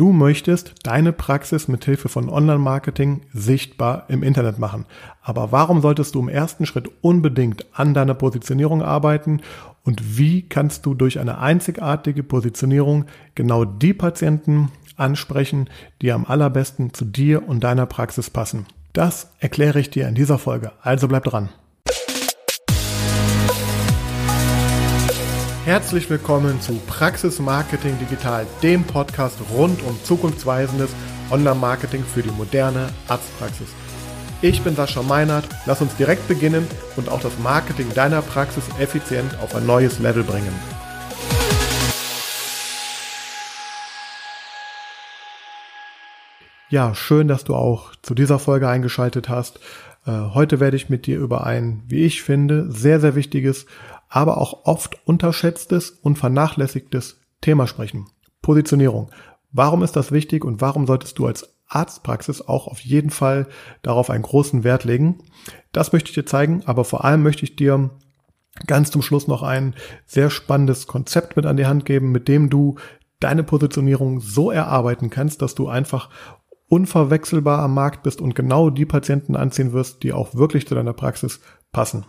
Du möchtest deine Praxis mit Hilfe von Online-Marketing sichtbar im Internet machen. Aber warum solltest du im ersten Schritt unbedingt an deiner Positionierung arbeiten? Und wie kannst du durch eine einzigartige Positionierung genau die Patienten ansprechen, die am allerbesten zu dir und deiner Praxis passen? Das erkläre ich dir in dieser Folge. Also bleib dran. Herzlich willkommen zu Praxis Marketing Digital, dem Podcast rund um zukunftsweisendes Online-Marketing für die moderne Arztpraxis. Ich bin Sascha Meinert, lass uns direkt beginnen und auch das Marketing deiner Praxis effizient auf ein neues Level bringen. Ja, schön, dass du auch zu dieser Folge eingeschaltet hast. Äh, heute werde ich mit dir über ein, wie ich finde, sehr, sehr wichtiges aber auch oft unterschätztes und vernachlässigtes Thema sprechen. Positionierung. Warum ist das wichtig und warum solltest du als Arztpraxis auch auf jeden Fall darauf einen großen Wert legen? Das möchte ich dir zeigen, aber vor allem möchte ich dir ganz zum Schluss noch ein sehr spannendes Konzept mit an die Hand geben, mit dem du deine Positionierung so erarbeiten kannst, dass du einfach unverwechselbar am Markt bist und genau die Patienten anziehen wirst, die auch wirklich zu deiner Praxis passen.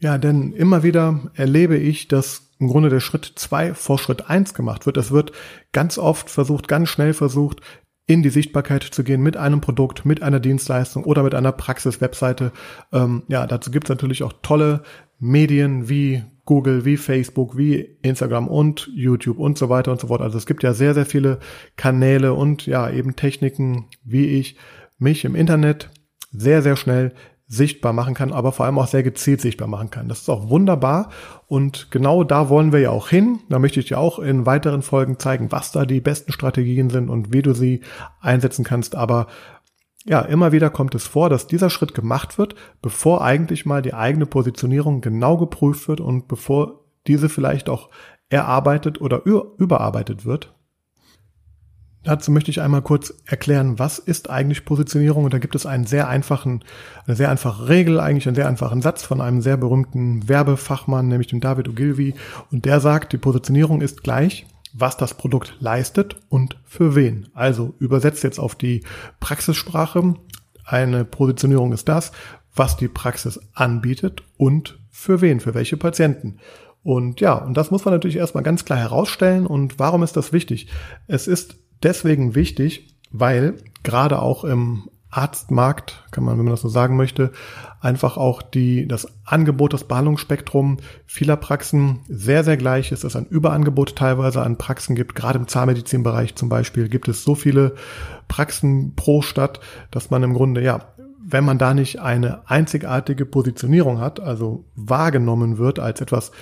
Ja, denn immer wieder erlebe ich, dass im Grunde der Schritt zwei vor Schritt eins gemacht wird. Es wird ganz oft versucht, ganz schnell versucht, in die Sichtbarkeit zu gehen mit einem Produkt, mit einer Dienstleistung oder mit einer Praxis-Webseite. Ähm, ja, dazu gibt es natürlich auch tolle Medien wie Google, wie Facebook, wie Instagram und YouTube und so weiter und so fort. Also es gibt ja sehr, sehr viele Kanäle und ja, eben Techniken, wie ich mich im Internet sehr, sehr schnell sichtbar machen kann, aber vor allem auch sehr gezielt sichtbar machen kann. Das ist auch wunderbar und genau da wollen wir ja auch hin. Da möchte ich dir auch in weiteren Folgen zeigen, was da die besten Strategien sind und wie du sie einsetzen kannst. Aber ja, immer wieder kommt es vor, dass dieser Schritt gemacht wird, bevor eigentlich mal die eigene Positionierung genau geprüft wird und bevor diese vielleicht auch erarbeitet oder überarbeitet wird. Dazu möchte ich einmal kurz erklären, was ist eigentlich Positionierung? Und da gibt es einen sehr einfachen, eine sehr einfache Regel, eigentlich einen sehr einfachen Satz von einem sehr berühmten Werbefachmann, nämlich dem David Ogilvy. Und der sagt, die Positionierung ist gleich, was das Produkt leistet und für wen. Also übersetzt jetzt auf die Praxissprache. Eine Positionierung ist das, was die Praxis anbietet und für wen, für welche Patienten. Und ja, und das muss man natürlich erstmal ganz klar herausstellen. Und warum ist das wichtig? Es ist deswegen wichtig, weil gerade auch im Arztmarkt, kann man, wenn man das so sagen möchte, einfach auch die, das Angebot, das Behandlungsspektrum vieler Praxen sehr, sehr gleich ist, es ein Überangebot teilweise an Praxen gibt. Gerade im Zahnmedizinbereich zum Beispiel gibt es so viele Praxen pro Stadt, dass man im Grunde, ja, wenn man da nicht eine einzigartige Positionierung hat, also wahrgenommen wird als etwas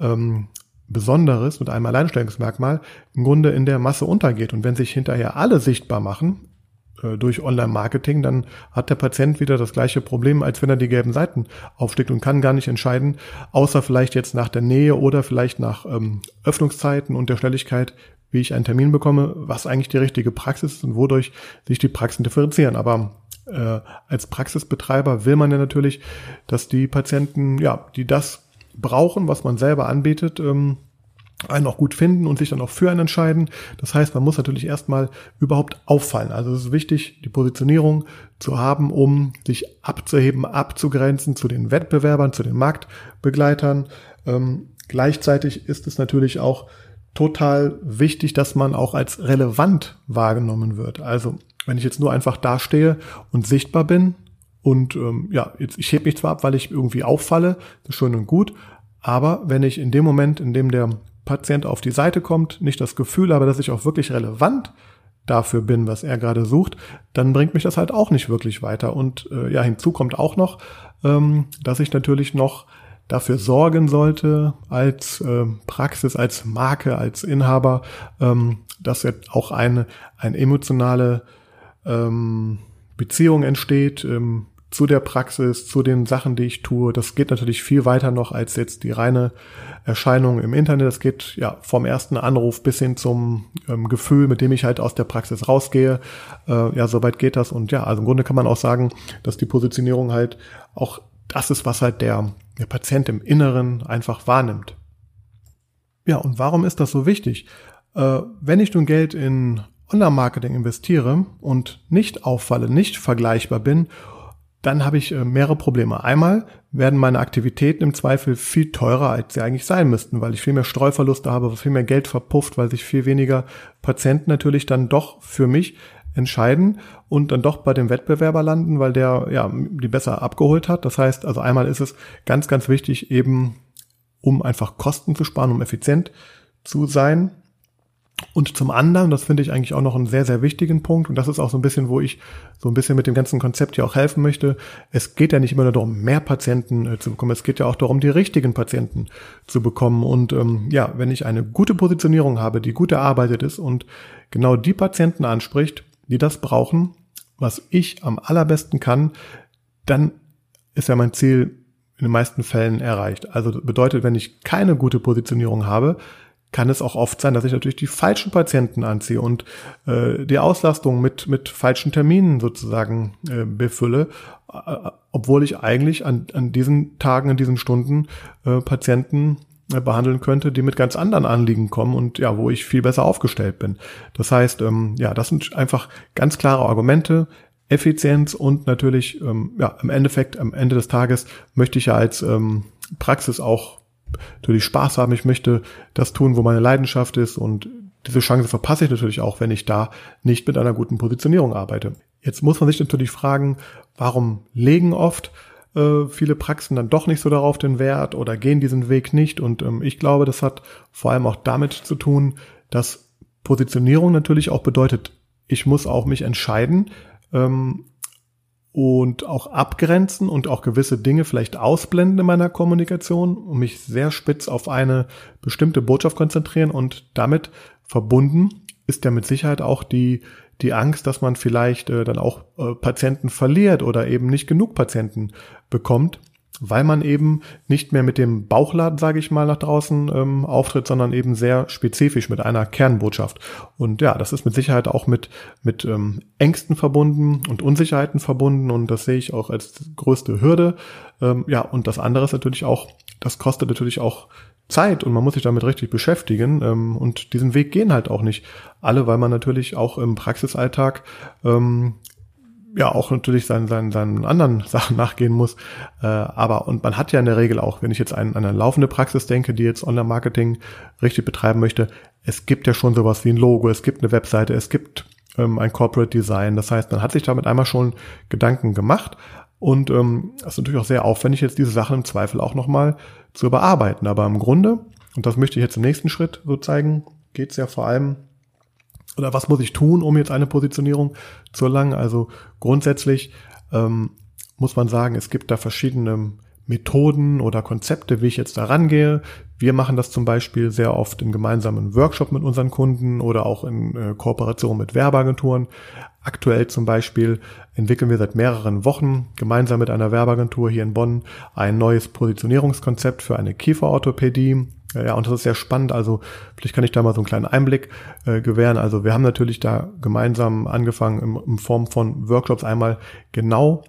ähm, Besonderes mit einem Alleinstellungsmerkmal im Grunde in der Masse untergeht. Und wenn sich hinterher alle sichtbar machen äh, durch Online-Marketing, dann hat der Patient wieder das gleiche Problem, als wenn er die gelben Seiten aufsteckt und kann gar nicht entscheiden, außer vielleicht jetzt nach der Nähe oder vielleicht nach ähm, Öffnungszeiten und der Schnelligkeit, wie ich einen Termin bekomme, was eigentlich die richtige Praxis ist und wodurch sich die Praxen differenzieren. Aber äh, als Praxisbetreiber will man ja natürlich, dass die Patienten, ja, die das brauchen, was man selber anbietet, ähm, einen auch gut finden und sich dann auch für einen entscheiden. Das heißt, man muss natürlich erstmal überhaupt auffallen. Also es ist wichtig, die Positionierung zu haben, um sich abzuheben, abzugrenzen zu den Wettbewerbern, zu den Marktbegleitern. Ähm, gleichzeitig ist es natürlich auch total wichtig, dass man auch als relevant wahrgenommen wird. Also wenn ich jetzt nur einfach dastehe und sichtbar bin, und ähm, ja, jetzt, ich heb mich zwar ab, weil ich irgendwie auffalle, das ist schön und gut, aber wenn ich in dem Moment, in dem der Patient auf die Seite kommt, nicht das Gefühl habe, dass ich auch wirklich relevant dafür bin, was er gerade sucht, dann bringt mich das halt auch nicht wirklich weiter. Und äh, ja, hinzu kommt auch noch, ähm, dass ich natürlich noch dafür sorgen sollte, als äh, Praxis, als Marke, als Inhaber, ähm, dass jetzt auch eine, eine emotionale ähm, Beziehung entsteht, ähm, zu der Praxis, zu den Sachen, die ich tue. Das geht natürlich viel weiter noch als jetzt die reine Erscheinung im Internet. Das geht ja vom ersten Anruf bis hin zum ähm, Gefühl, mit dem ich halt aus der Praxis rausgehe. Äh, ja, soweit geht das. Und ja, also im Grunde kann man auch sagen, dass die Positionierung halt auch das ist, was halt der, der Patient im Inneren einfach wahrnimmt. Ja, und warum ist das so wichtig? Äh, wenn ich nun Geld in Online-Marketing investiere und nicht auffalle, nicht vergleichbar bin, dann habe ich äh, mehrere Probleme. Einmal werden meine Aktivitäten im Zweifel viel teurer, als sie eigentlich sein müssten, weil ich viel mehr Streuverluste habe, viel mehr Geld verpufft, weil sich viel weniger Patienten natürlich dann doch für mich entscheiden und dann doch bei dem Wettbewerber landen, weil der ja die besser abgeholt hat. Das heißt, also einmal ist es ganz, ganz wichtig, eben um einfach Kosten zu sparen, um effizient zu sein, und zum anderen, das finde ich eigentlich auch noch einen sehr, sehr wichtigen Punkt, und das ist auch so ein bisschen, wo ich so ein bisschen mit dem ganzen Konzept hier auch helfen möchte. Es geht ja nicht immer nur darum, mehr Patienten äh, zu bekommen, es geht ja auch darum, die richtigen Patienten zu bekommen. Und ähm, ja, wenn ich eine gute Positionierung habe, die gut erarbeitet ist und genau die Patienten anspricht, die das brauchen, was ich am allerbesten kann, dann ist ja mein Ziel in den meisten Fällen erreicht. Also bedeutet, wenn ich keine gute Positionierung habe, kann es auch oft sein, dass ich natürlich die falschen Patienten anziehe und äh, die Auslastung mit, mit falschen Terminen sozusagen äh, befülle, äh, obwohl ich eigentlich an, an diesen Tagen, an diesen Stunden äh, Patienten äh, behandeln könnte, die mit ganz anderen Anliegen kommen und ja, wo ich viel besser aufgestellt bin. Das heißt, ähm, ja, das sind einfach ganz klare Argumente. Effizienz und natürlich, ähm, ja, im Endeffekt, am Ende des Tages möchte ich ja als ähm, Praxis auch natürlich Spaß haben. Ich möchte das tun, wo meine Leidenschaft ist und diese Chance verpasse ich natürlich auch, wenn ich da nicht mit einer guten Positionierung arbeite. Jetzt muss man sich natürlich fragen, warum legen oft äh, viele Praxen dann doch nicht so darauf den Wert oder gehen diesen Weg nicht? Und ähm, ich glaube, das hat vor allem auch damit zu tun, dass Positionierung natürlich auch bedeutet, ich muss auch mich entscheiden, ähm, und auch abgrenzen und auch gewisse Dinge vielleicht ausblenden in meiner Kommunikation und mich sehr spitz auf eine bestimmte Botschaft konzentrieren und damit verbunden ist ja mit Sicherheit auch die, die Angst, dass man vielleicht äh, dann auch äh, Patienten verliert oder eben nicht genug Patienten bekommt weil man eben nicht mehr mit dem Bauchladen, sage ich mal, nach draußen ähm, auftritt, sondern eben sehr spezifisch mit einer Kernbotschaft. Und ja, das ist mit Sicherheit auch mit, mit ähm, Ängsten verbunden und Unsicherheiten verbunden und das sehe ich auch als größte Hürde. Ähm, ja, und das andere ist natürlich auch, das kostet natürlich auch Zeit und man muss sich damit richtig beschäftigen ähm, und diesen Weg gehen halt auch nicht alle, weil man natürlich auch im Praxisalltag ähm, ja auch natürlich seinen, seinen, seinen anderen Sachen nachgehen muss. Äh, aber und man hat ja in der Regel auch, wenn ich jetzt an, eine laufende Praxis denke, die jetzt Online-Marketing richtig betreiben möchte, es gibt ja schon sowas wie ein Logo, es gibt eine Webseite, es gibt ähm, ein Corporate Design. Das heißt, man hat sich damit einmal schon Gedanken gemacht. Und ähm, das ist natürlich auch sehr aufwendig, jetzt diese Sachen im Zweifel auch nochmal zu überarbeiten. Aber im Grunde, und das möchte ich jetzt im nächsten Schritt so zeigen, geht es ja vor allem oder was muss ich tun, um jetzt eine Positionierung zu erlangen? Also grundsätzlich ähm, muss man sagen, es gibt da verschiedene Methoden oder Konzepte, wie ich jetzt da rangehe. Wir machen das zum Beispiel sehr oft in gemeinsamen Workshop mit unseren Kunden oder auch in äh, Kooperation mit Werbeagenturen. Aktuell zum Beispiel entwickeln wir seit mehreren Wochen gemeinsam mit einer Werbeagentur hier in Bonn ein neues Positionierungskonzept für eine Kieferorthopädie. Ja, und das ist sehr spannend. Also vielleicht kann ich da mal so einen kleinen Einblick äh, gewähren. Also wir haben natürlich da gemeinsam angefangen in, in Form von Workshops einmal genau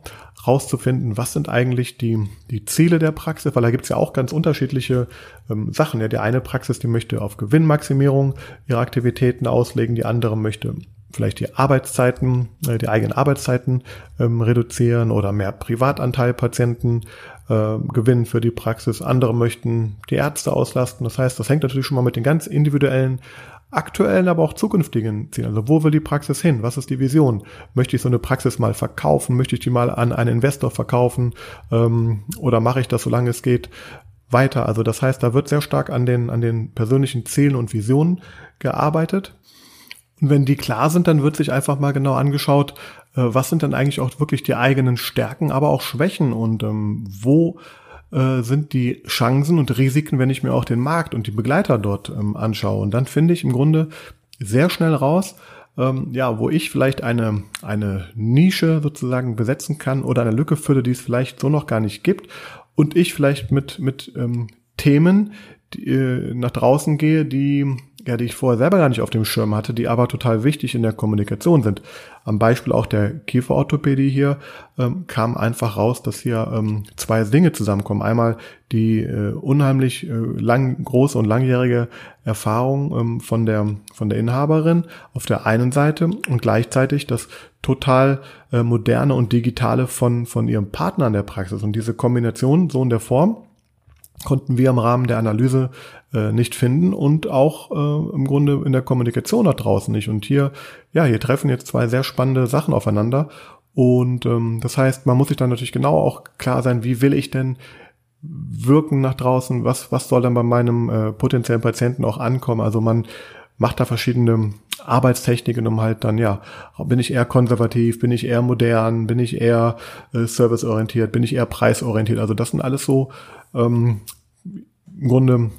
rauszufinden, was sind eigentlich die, die Ziele der Praxis, weil da gibt's ja auch ganz unterschiedliche ähm, Sachen. Ja, die eine Praxis, die möchte auf Gewinnmaximierung ihre Aktivitäten auslegen, die andere möchte vielleicht die Arbeitszeiten, äh, die eigenen Arbeitszeiten ähm, reduzieren oder mehr Privatanteil Patienten äh, gewinnen für die Praxis. Andere möchten die Ärzte auslasten. Das heißt, das hängt natürlich schon mal mit den ganz individuellen aktuellen, aber auch zukünftigen Zielen. Also wo will die Praxis hin? Was ist die Vision? Möchte ich so eine Praxis mal verkaufen? Möchte ich die mal an einen Investor verkaufen? Ähm, oder mache ich das, solange es geht, weiter? Also das heißt, da wird sehr stark an den, an den persönlichen Zielen und Visionen gearbeitet. Und wenn die klar sind, dann wird sich einfach mal genau angeschaut, äh, was sind denn eigentlich auch wirklich die eigenen Stärken, aber auch Schwächen und ähm, wo äh, sind die Chancen und Risiken, wenn ich mir auch den Markt und die Begleiter dort ähm, anschaue. Und dann finde ich im Grunde sehr schnell raus, ähm, ja, wo ich vielleicht eine, eine Nische sozusagen besetzen kann oder eine Lücke fülle, die es vielleicht so noch gar nicht gibt. Und ich vielleicht mit, mit ähm, Themen die, äh, nach draußen gehe, die ja, die ich vorher selber gar nicht auf dem Schirm hatte, die aber total wichtig in der Kommunikation sind. Am Beispiel auch der Kieferorthopädie hier ähm, kam einfach raus, dass hier ähm, zwei Dinge zusammenkommen. Einmal die äh, unheimlich äh, lang, große und langjährige Erfahrung ähm, von der von der Inhaberin auf der einen Seite und gleichzeitig das total äh, moderne und digitale von von ihrem Partner in der Praxis und diese Kombination so in der Form konnten wir im Rahmen der Analyse äh, nicht finden und auch äh, im Grunde in der Kommunikation da draußen nicht. Und hier, ja, hier treffen jetzt zwei sehr spannende Sachen aufeinander. Und ähm, das heißt, man muss sich dann natürlich genau auch klar sein, wie will ich denn wirken nach draußen, was, was soll dann bei meinem äh, potenziellen Patienten auch ankommen. Also man macht da verschiedene Arbeitstechniken, um halt dann, ja, bin ich eher konservativ, bin ich eher modern, bin ich eher äh, serviceorientiert, bin ich eher preisorientiert. Also das sind alles so ähm, im Grunde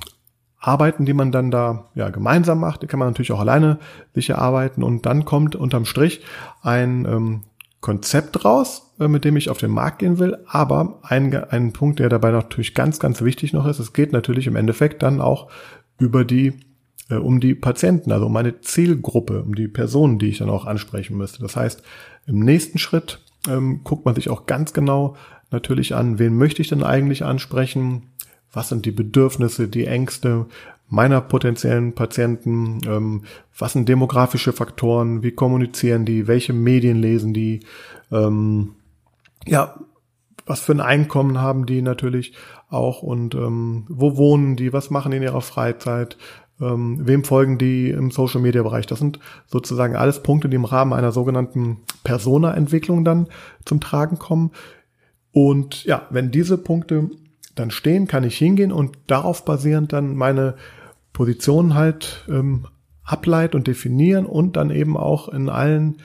Arbeiten, die man dann da ja gemeinsam macht, die kann man natürlich auch alleine sich erarbeiten. Und dann kommt unterm Strich ein ähm, Konzept raus, äh, mit dem ich auf den Markt gehen will, aber ein, ein Punkt, der dabei natürlich ganz, ganz wichtig noch ist, es geht natürlich im Endeffekt dann auch über die äh, um die Patienten, also um meine Zielgruppe, um die Personen, die ich dann auch ansprechen müsste. Das heißt, im nächsten Schritt ähm, guckt man sich auch ganz genau natürlich an, wen möchte ich denn eigentlich ansprechen, was sind die Bedürfnisse, die Ängste meiner potenziellen Patienten, ähm, was sind demografische Faktoren, wie kommunizieren die, welche Medien lesen die, ähm, ja, was für ein Einkommen haben die natürlich auch? Und ähm, wo wohnen die, was machen die in ihrer Freizeit, ähm, wem folgen die im Social Media Bereich. Das sind sozusagen alles Punkte, die im Rahmen einer sogenannten Persona-Entwicklung dann zum Tragen kommen. Und ja, wenn diese Punkte dann stehen, kann ich hingehen und darauf basierend dann meine Position halt ähm, ableiten und definieren und dann eben auch in allen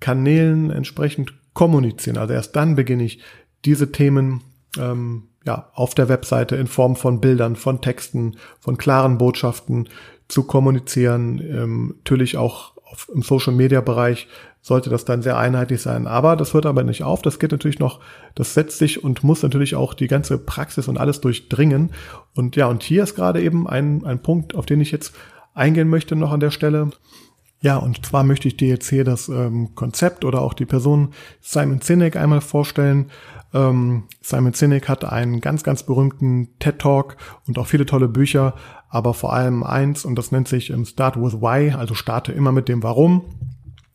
Kanälen entsprechend kommunizieren. Also erst dann beginne ich diese Themen ähm, ja auf der Webseite in Form von Bildern, von Texten, von klaren Botschaften zu kommunizieren. Ähm, natürlich auch auf, im Social Media Bereich sollte das dann sehr einheitlich sein. Aber das hört aber nicht auf. Das geht natürlich noch, das setzt sich und muss natürlich auch die ganze Praxis und alles durchdringen. Und ja, und hier ist gerade eben ein, ein Punkt, auf den ich jetzt eingehen möchte noch an der Stelle. Ja, und zwar möchte ich dir jetzt hier das ähm, Konzept oder auch die Person Simon Sinek einmal vorstellen. Ähm, Simon Sinek hat einen ganz, ganz berühmten TED Talk und auch viele tolle Bücher, aber vor allem eins, und das nennt sich ähm, Start with Why, also starte immer mit dem Warum.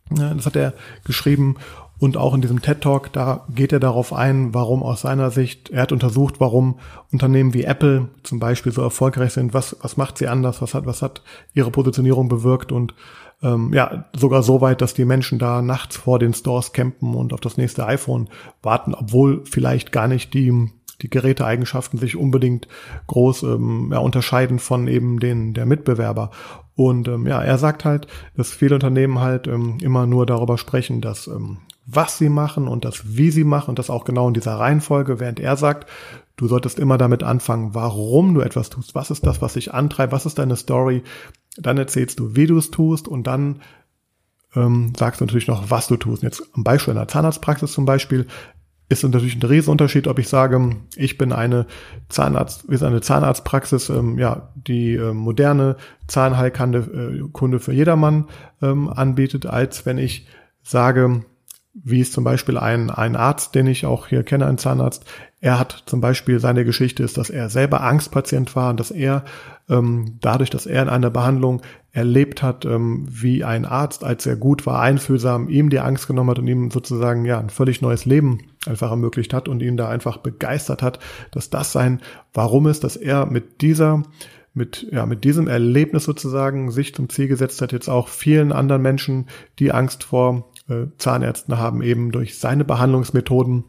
Das hat er geschrieben und auch in diesem TED Talk, da geht er darauf ein, warum aus seiner Sicht, er hat untersucht, warum Unternehmen wie Apple zum Beispiel so erfolgreich sind, was, was macht sie anders, was hat, was hat ihre Positionierung bewirkt und ähm, ja, sogar so weit, dass die Menschen da nachts vor den Stores campen und auf das nächste iPhone warten, obwohl vielleicht gar nicht die die Geräteeigenschaften sich unbedingt groß ähm, ja, unterscheiden von eben den der Mitbewerber. Und ähm, ja, er sagt halt, dass viele Unternehmen halt ähm, immer nur darüber sprechen, dass ähm, was sie machen und das wie sie machen und das auch genau in dieser Reihenfolge, während er sagt, du solltest immer damit anfangen, warum du etwas tust, was ist das, was dich antreibt, was ist deine Story, dann erzählst du, wie du es tust und dann ähm, sagst du natürlich noch, was du tust. Jetzt am Beispiel einer Zahnarztpraxis zum Beispiel ist natürlich ein Riesenunterschied, ob ich sage, ich bin eine Zahnarzt, ist eine Zahnarztpraxis, ähm, ja, die äh, moderne Zahnheilkunde äh, Kunde für jedermann ähm, anbietet, als wenn ich sage, wie es zum Beispiel ein, ein Arzt, den ich auch hier kenne, ein Zahnarzt, er hat zum Beispiel seine Geschichte ist, dass er selber Angstpatient war und dass er ähm, dadurch, dass er in einer Behandlung erlebt hat, ähm, wie ein Arzt, als er gut war, einfühlsam, ihm die Angst genommen hat und ihm sozusagen ja ein völlig neues Leben einfach ermöglicht hat und ihn da einfach begeistert hat, dass das sein Warum ist, dass er mit dieser mit, ja, mit diesem Erlebnis sozusagen sich zum Ziel gesetzt hat, jetzt auch vielen anderen Menschen, die Angst vor äh, Zahnärzten haben, eben durch seine Behandlungsmethoden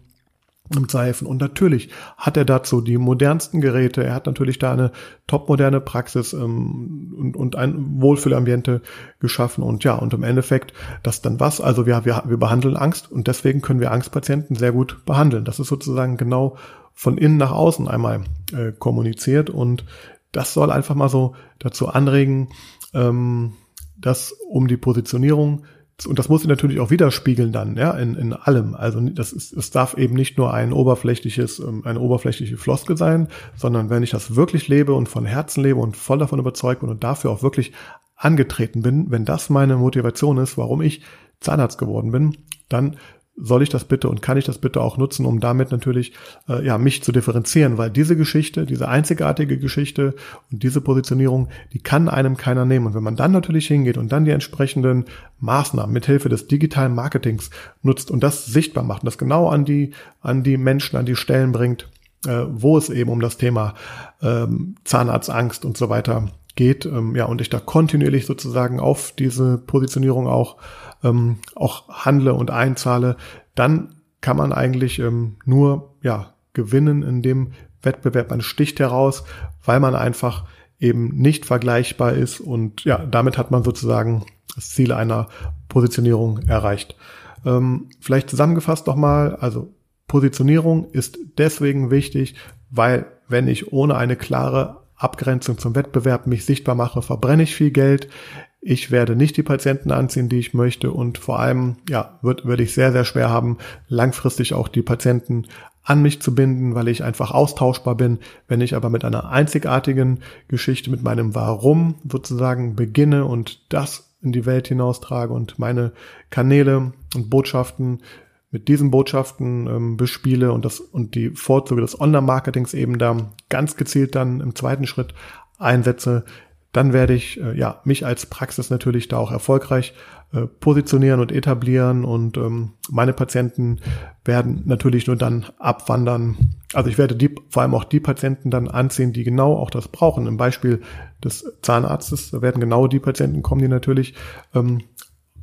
im Seifen. Und natürlich hat er dazu die modernsten Geräte. Er hat natürlich da eine topmoderne Praxis ähm, und, und ein Wohlfühlambiente geschaffen. Und ja, und im Endeffekt das dann was? Also wir, wir, wir behandeln Angst und deswegen können wir Angstpatienten sehr gut behandeln. Das ist sozusagen genau von innen nach außen einmal äh, kommuniziert und das soll einfach mal so dazu anregen, ähm, dass um die Positionierung und das muss sich natürlich auch widerspiegeln dann, ja, in, in allem. Also das ist, es darf eben nicht nur ein oberflächliches, ähm, eine oberflächliche Floskel sein, sondern wenn ich das wirklich lebe und von Herzen lebe und voll davon überzeugt bin und dafür auch wirklich angetreten bin, wenn das meine Motivation ist, warum ich Zahnarzt geworden bin, dann soll ich das bitte und kann ich das bitte auch nutzen, um damit natürlich äh, ja mich zu differenzieren, weil diese Geschichte, diese einzigartige Geschichte und diese Positionierung, die kann einem keiner nehmen. Und wenn man dann natürlich hingeht und dann die entsprechenden Maßnahmen mithilfe des digitalen Marketings nutzt und das sichtbar macht und das genau an die an die Menschen, an die Stellen bringt, äh, wo es eben um das Thema ähm, Zahnarztangst und so weiter geht, ähm, ja und ich da kontinuierlich sozusagen auf diese Positionierung auch ähm, auch handle und einzahle, dann kann man eigentlich ähm, nur ja gewinnen in dem Wettbewerb. Man sticht heraus, weil man einfach eben nicht vergleichbar ist und ja, damit hat man sozusagen das Ziel einer Positionierung erreicht. Ähm, vielleicht zusammengefasst nochmal, also Positionierung ist deswegen wichtig, weil wenn ich ohne eine klare Abgrenzung zum Wettbewerb mich sichtbar mache, verbrenne ich viel Geld. Ich werde nicht die Patienten anziehen, die ich möchte und vor allem, ja, wird, würde ich sehr, sehr schwer haben, langfristig auch die Patienten an mich zu binden, weil ich einfach austauschbar bin. Wenn ich aber mit einer einzigartigen Geschichte, mit meinem Warum sozusagen beginne und das in die Welt hinaustrage und meine Kanäle und Botschaften mit diesen Botschaften ähm, bespiele und das und die Vorzüge des Online-Marketings eben da ganz gezielt dann im zweiten Schritt einsetze, dann werde ich äh, ja mich als Praxis natürlich da auch erfolgreich äh, positionieren und etablieren und ähm, meine Patienten werden natürlich nur dann abwandern. Also ich werde die vor allem auch die Patienten dann anziehen, die genau auch das brauchen. Im Beispiel des Zahnarztes werden genau die Patienten kommen, die natürlich ähm,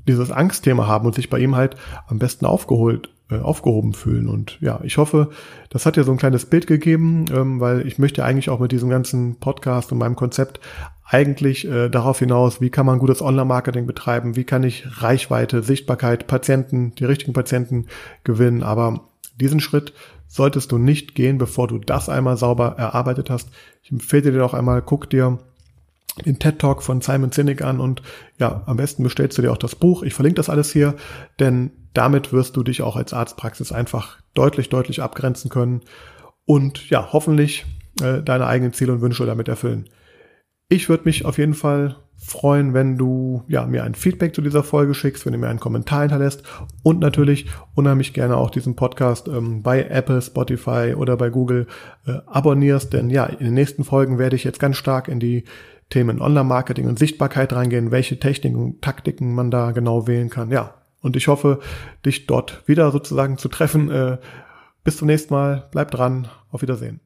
dieses Angstthema haben und sich bei ihm halt am besten aufgeholt äh, aufgehoben fühlen. Und ja, ich hoffe, das hat ja so ein kleines Bild gegeben, ähm, weil ich möchte eigentlich auch mit diesem ganzen Podcast und meinem Konzept eigentlich äh, darauf hinaus, wie kann man gutes Online-Marketing betreiben, wie kann ich Reichweite, Sichtbarkeit, Patienten, die richtigen Patienten gewinnen. Aber diesen Schritt solltest du nicht gehen, bevor du das einmal sauber erarbeitet hast. Ich empfehle dir auch einmal, guck dir den TED Talk von Simon Sinek an und ja, am besten bestellst du dir auch das Buch. Ich verlinke das alles hier, denn damit wirst du dich auch als Arztpraxis einfach deutlich, deutlich abgrenzen können und ja, hoffentlich äh, deine eigenen Ziele und Wünsche damit erfüllen. Ich würde mich auf jeden Fall freuen, wenn du ja, mir ein Feedback zu dieser Folge schickst, wenn du mir einen Kommentar hinterlässt und natürlich unheimlich gerne auch diesen Podcast ähm, bei Apple, Spotify oder bei Google äh, abonnierst, denn ja, in den nächsten Folgen werde ich jetzt ganz stark in die Themen Online-Marketing und Sichtbarkeit reingehen, welche Techniken und Taktiken man da genau wählen kann. Ja, und ich hoffe, dich dort wieder sozusagen zu treffen. Äh, bis zum nächsten Mal, bleib dran, auf Wiedersehen.